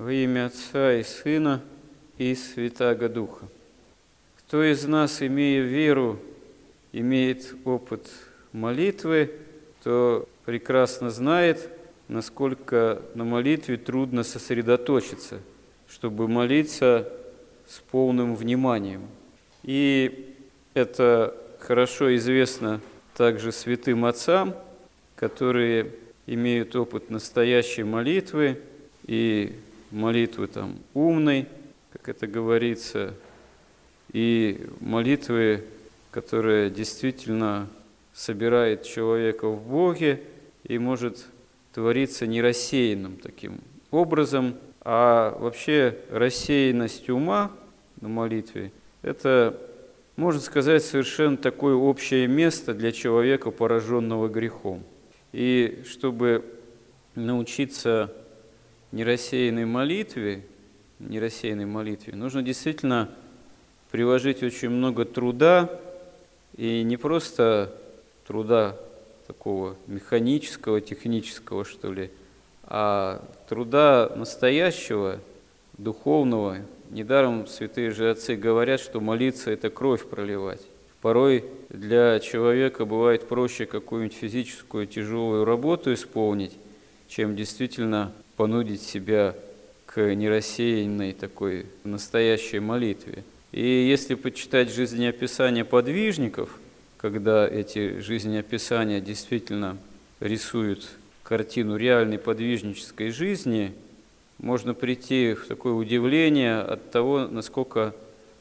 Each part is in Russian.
Во имя Отца и Сына и Святаго Духа. Кто из нас, имея веру, имеет опыт молитвы, то прекрасно знает, насколько на молитве трудно сосредоточиться, чтобы молиться с полным вниманием. И это хорошо известно также святым отцам, которые имеют опыт настоящей молитвы и молитвы там умной, как это говорится, и молитвы, которая действительно собирает человека в Боге и может твориться не рассеянным таким образом, а вообще рассеянность ума на молитве – это, можно сказать, совершенно такое общее место для человека, пораженного грехом. И чтобы научиться нерассеянной молитве, нерассеянной молитве, нужно действительно приложить очень много труда, и не просто труда такого механического, технического, что ли, а труда настоящего, духовного. Недаром святые же отцы говорят, что молиться – это кровь проливать. Порой для человека бывает проще какую-нибудь физическую тяжелую работу исполнить, чем действительно понудить себя к нерассеянной такой настоящей молитве. И если почитать жизнеописания подвижников, когда эти жизнеописания действительно рисуют картину реальной подвижнической жизни, можно прийти в такое удивление от того, насколько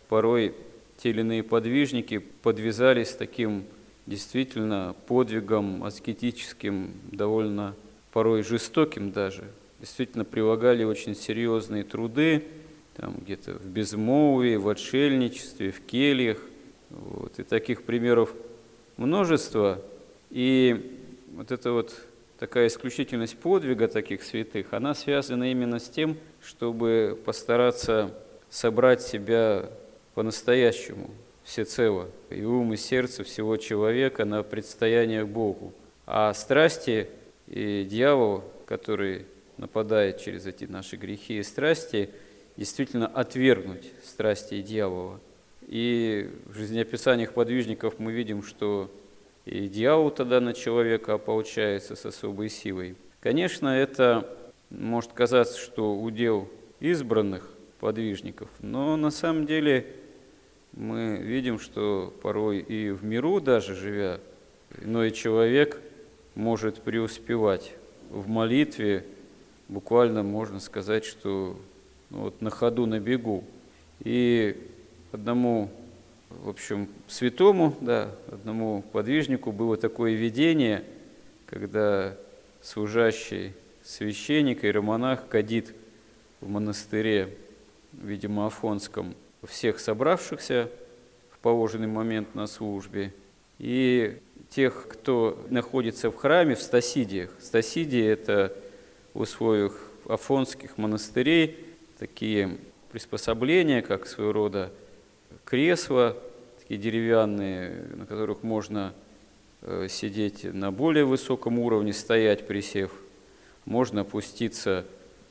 порой те или иные подвижники подвязались таким действительно подвигом аскетическим, довольно порой жестоким даже. Действительно прилагали очень серьезные труды, там где-то в безмолвии, в отшельничестве, в кельях. Вот. И таких примеров множество. И вот эта вот такая исключительность подвига таких святых, она связана именно с тем, чтобы постараться собрать себя по-настоящему, всецело, и ум, и сердце всего человека на предстояние к Богу. А страсти и дьявол, который нападает через эти наши грехи и страсти, действительно отвергнуть страсти и дьявола. И в жизнеописаниях подвижников мы видим, что и дьявол тогда на человека ополчается с особой силой. Конечно, это может казаться, что удел избранных подвижников, но на самом деле мы видим, что порой и в миру даже живя, иной человек может преуспевать в молитве, буквально можно сказать, что ну, вот на ходу, на бегу. И одному, в общем, святому, да, одному подвижнику было такое видение, когда служащий священник и романах кадит в монастыре, видимо, Афонском, всех собравшихся в положенный момент на службе, и тех, кто находится в храме, в стасидиях. Стасидии – это в условиях афонских монастырей такие приспособления, как своего рода кресла, такие деревянные, на которых можно э, сидеть на более высоком уровне, стоять присев. Можно опуститься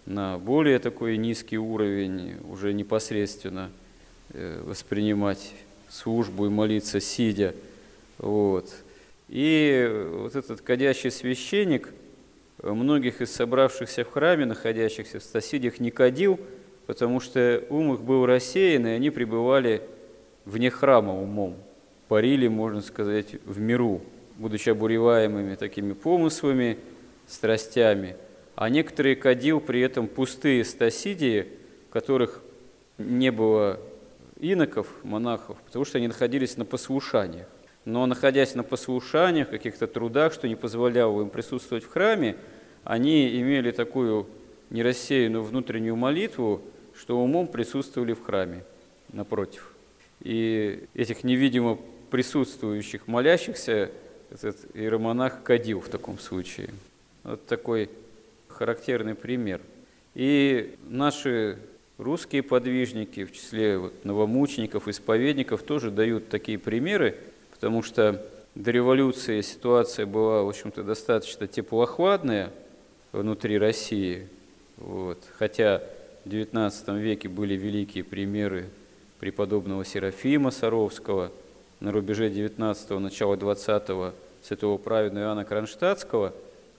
на более такой низкий уровень, уже непосредственно – Э, воспринимать службу и молиться сидя. Вот. И вот этот кадящий священник многих из собравшихся в храме, находящихся в стасидиях, не кадил, потому что ум их был рассеян, и они пребывали вне храма умом, парили, можно сказать, в миру, будучи обуреваемыми такими помыслами, страстями. А некоторые кадил при этом пустые стасидии, которых не было иноков, монахов, потому что они находились на послушаниях. Но находясь на послушаниях, каких-то трудах, что не позволяло им присутствовать в храме, они имели такую нерассеянную внутреннюю молитву, что умом присутствовали в храме, напротив. И этих невидимо присутствующих молящихся этот иеромонах кадил в таком случае. Вот такой характерный пример. И наши Русские подвижники, в числе вот новомучеников, исповедников, тоже дают такие примеры, потому что до революции ситуация была, в общем-то, достаточно теплоохладная внутри России. Вот. Хотя в XIX веке были великие примеры преподобного Серафима Саровского, на рубеже 19-го, начала 20-го святого праведного Иоанна Кронштадтского,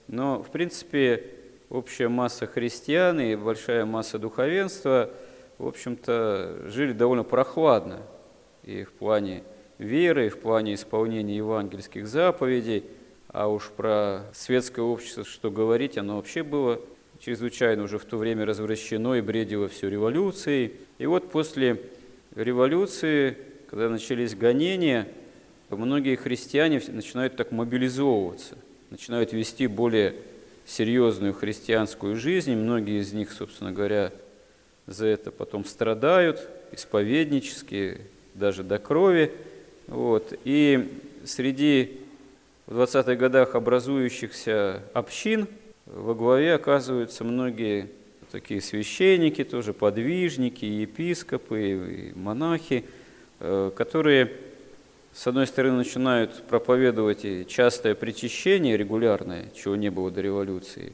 но, в принципе, общая масса христиан и большая масса духовенства, в общем-то, жили довольно прохладно и в плане веры, в плане исполнения евангельских заповедей, а уж про светское общество, что говорить, оно вообще было чрезвычайно уже в то время развращено и бредило все революцией. И вот после революции, когда начались гонения, многие христиане начинают так мобилизовываться, начинают вести более серьезную христианскую жизнь. Многие из них, собственно говоря, за это потом страдают, исповеднически, даже до крови. Вот. И среди в 20-х годах образующихся общин во главе оказываются многие такие священники, тоже подвижники, епископы, монахи, э, которые, с одной стороны, начинают проповедовать и частое причащение регулярное, чего не было до революции,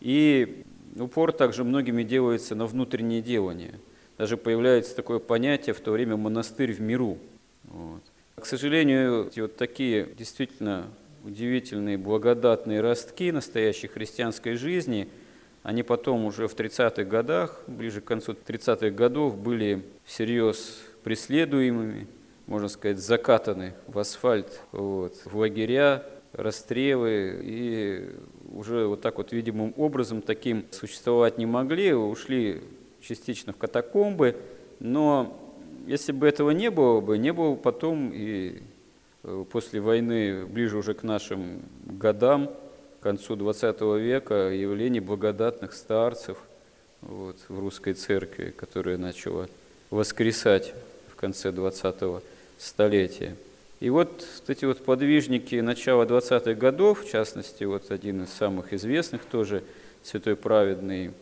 и упор также многими делается на внутреннее делание. Даже появляется такое понятие в то время «монастырь в миру». Вот. К сожалению, вот такие действительно удивительные благодатные ростки настоящей христианской жизни – они потом уже в 30-х годах, ближе к концу 30-х годов, были всерьез преследуемыми, можно сказать, закатаны в асфальт, вот, в лагеря, расстрелы, и уже вот так вот видимым образом таким существовать не могли, ушли частично в катакомбы, но если бы этого не было бы, не было потом и э, после войны, ближе уже к нашим годам, к концу XX века явление благодатных старцев вот, в русской церкви, которая начала воскресать в конце XX столетия. И вот эти вот подвижники начала 20-х годов, в частности, вот один из самых известных тоже, святой праведный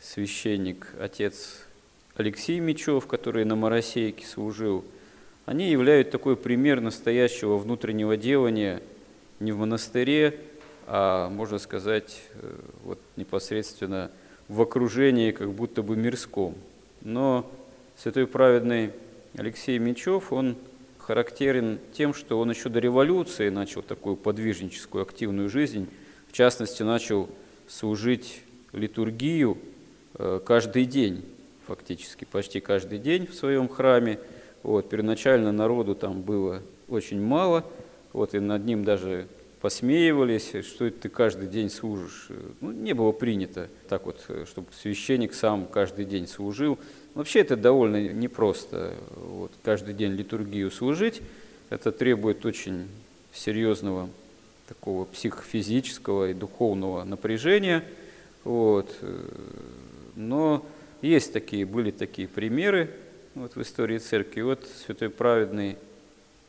священник, отец Алексей Мечев, который на Моросейке служил, они являют такой пример настоящего внутреннего делания не в монастыре, а можно сказать, э, вот непосредственно в окружении как будто бы мирском. Но святой праведный Алексей Мечев, он характерен тем, что он еще до революции начал такую подвижническую активную жизнь, в частности, начал служить литургию э, каждый день, фактически почти каждый день в своем храме. Вот, первоначально народу там было очень мало, вот, и над ним даже посмеивались, что это ты каждый день служишь. Ну, не было принято так вот, чтобы священник сам каждый день служил. Вообще это довольно непросто, вот, каждый день литургию служить. Это требует очень серьезного такого психофизического и духовного напряжения. Вот. Но есть такие, были такие примеры вот, в истории церкви. Вот святой праведный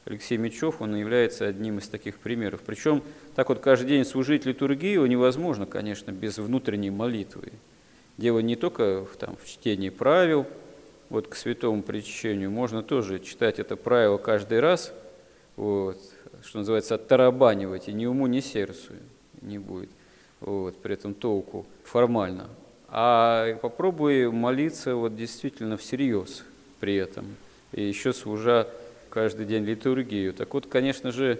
Алексей Мечев, он является одним из таких примеров. Причем так вот каждый день служить литургию невозможно, конечно, без внутренней молитвы. Дело не только в, там, в чтении правил, вот к святому причащению можно тоже читать это правило каждый раз, вот, что называется, оттарабанивать, и ни уму, ни сердцу не будет, вот, при этом толку формально. А попробуй молиться вот действительно всерьез при этом, и еще служа каждый день литургию. Так вот, конечно же,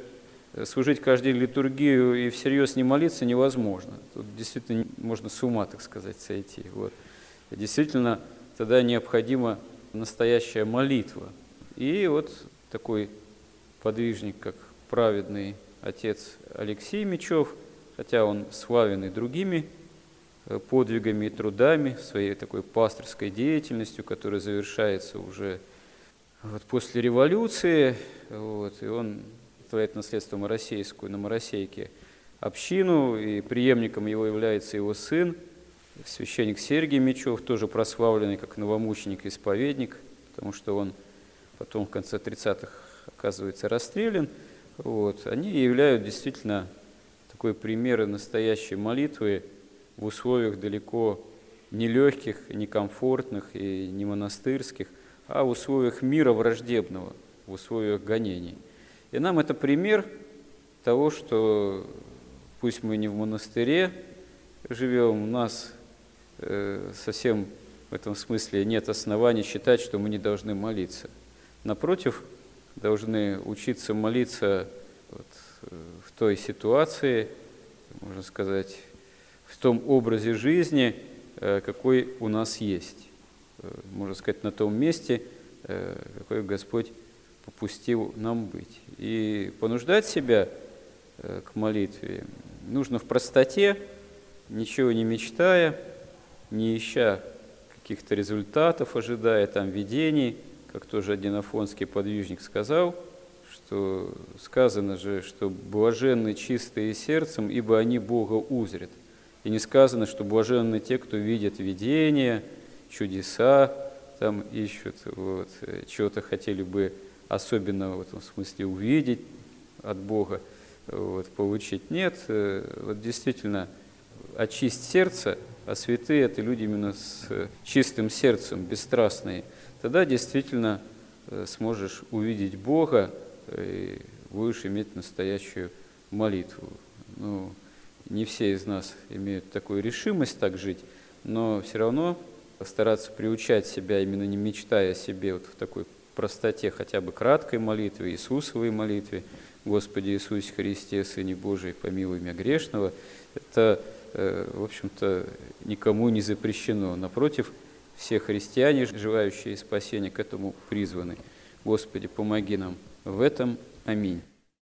служить каждый день литургию и всерьез не молиться невозможно. Тут действительно можно с ума, так сказать, сойти. Вот. Действительно, тогда необходима настоящая молитва. И вот такой подвижник, как праведный отец Алексей Мечев, хотя он славен и другими э, подвигами и трудами, своей такой пасторской деятельностью, которая завершается уже вот после революции, вот, и он творит наследство Моросейскую на Моросейке общину, и преемником его является его сын, священник Сергий Мечев, тоже прославленный как новомученик и исповедник, потому что он потом в конце 30-х оказывается расстрелян. Вот. Они являют действительно такой примеры настоящей молитвы в условиях далеко нелегких, некомфортных и не монастырских, а в условиях мира враждебного, в условиях гонений. И нам это пример того, что пусть мы не в монастыре живем, у нас э, совсем в этом смысле нет оснований считать, что мы не должны молиться. Напротив, должны учиться молиться вот, э, в той ситуации, можно сказать, в том образе жизни, э, какой у нас есть. Э, можно сказать, на том месте, какой Господь попустил нам быть. И понуждать себя к молитве нужно в простоте, ничего не мечтая, не ища каких-то результатов, ожидая там видений, как тоже один афонский подвижник сказал, что сказано же, что блаженны чистые сердцем, ибо они Бога узрят. И не сказано, что блаженны те, кто видят видения, чудеса, там ищут, вот, чего-то хотели бы особенного в этом смысле увидеть от Бога, вот, получить. Нет, э, вот действительно, очисть сердце – а святые – это люди именно с э, чистым сердцем, бесстрастные, тогда действительно э, сможешь увидеть Бога э, и будешь иметь настоящую молитву. Ну, не все из нас имеют такую решимость так жить, но все равно стараться приучать себя, именно не мечтая о себе вот в такой простоте, хотя бы краткой молитве, Иисусовой молитве, Господи Иисусе Христе, Сыне Божий, помилуй меня грешного, это Э, в общем-то, никому не запрещено. Напротив, все христиане, желающие спасения, к этому призваны. Господи, помоги нам в этом. Аминь.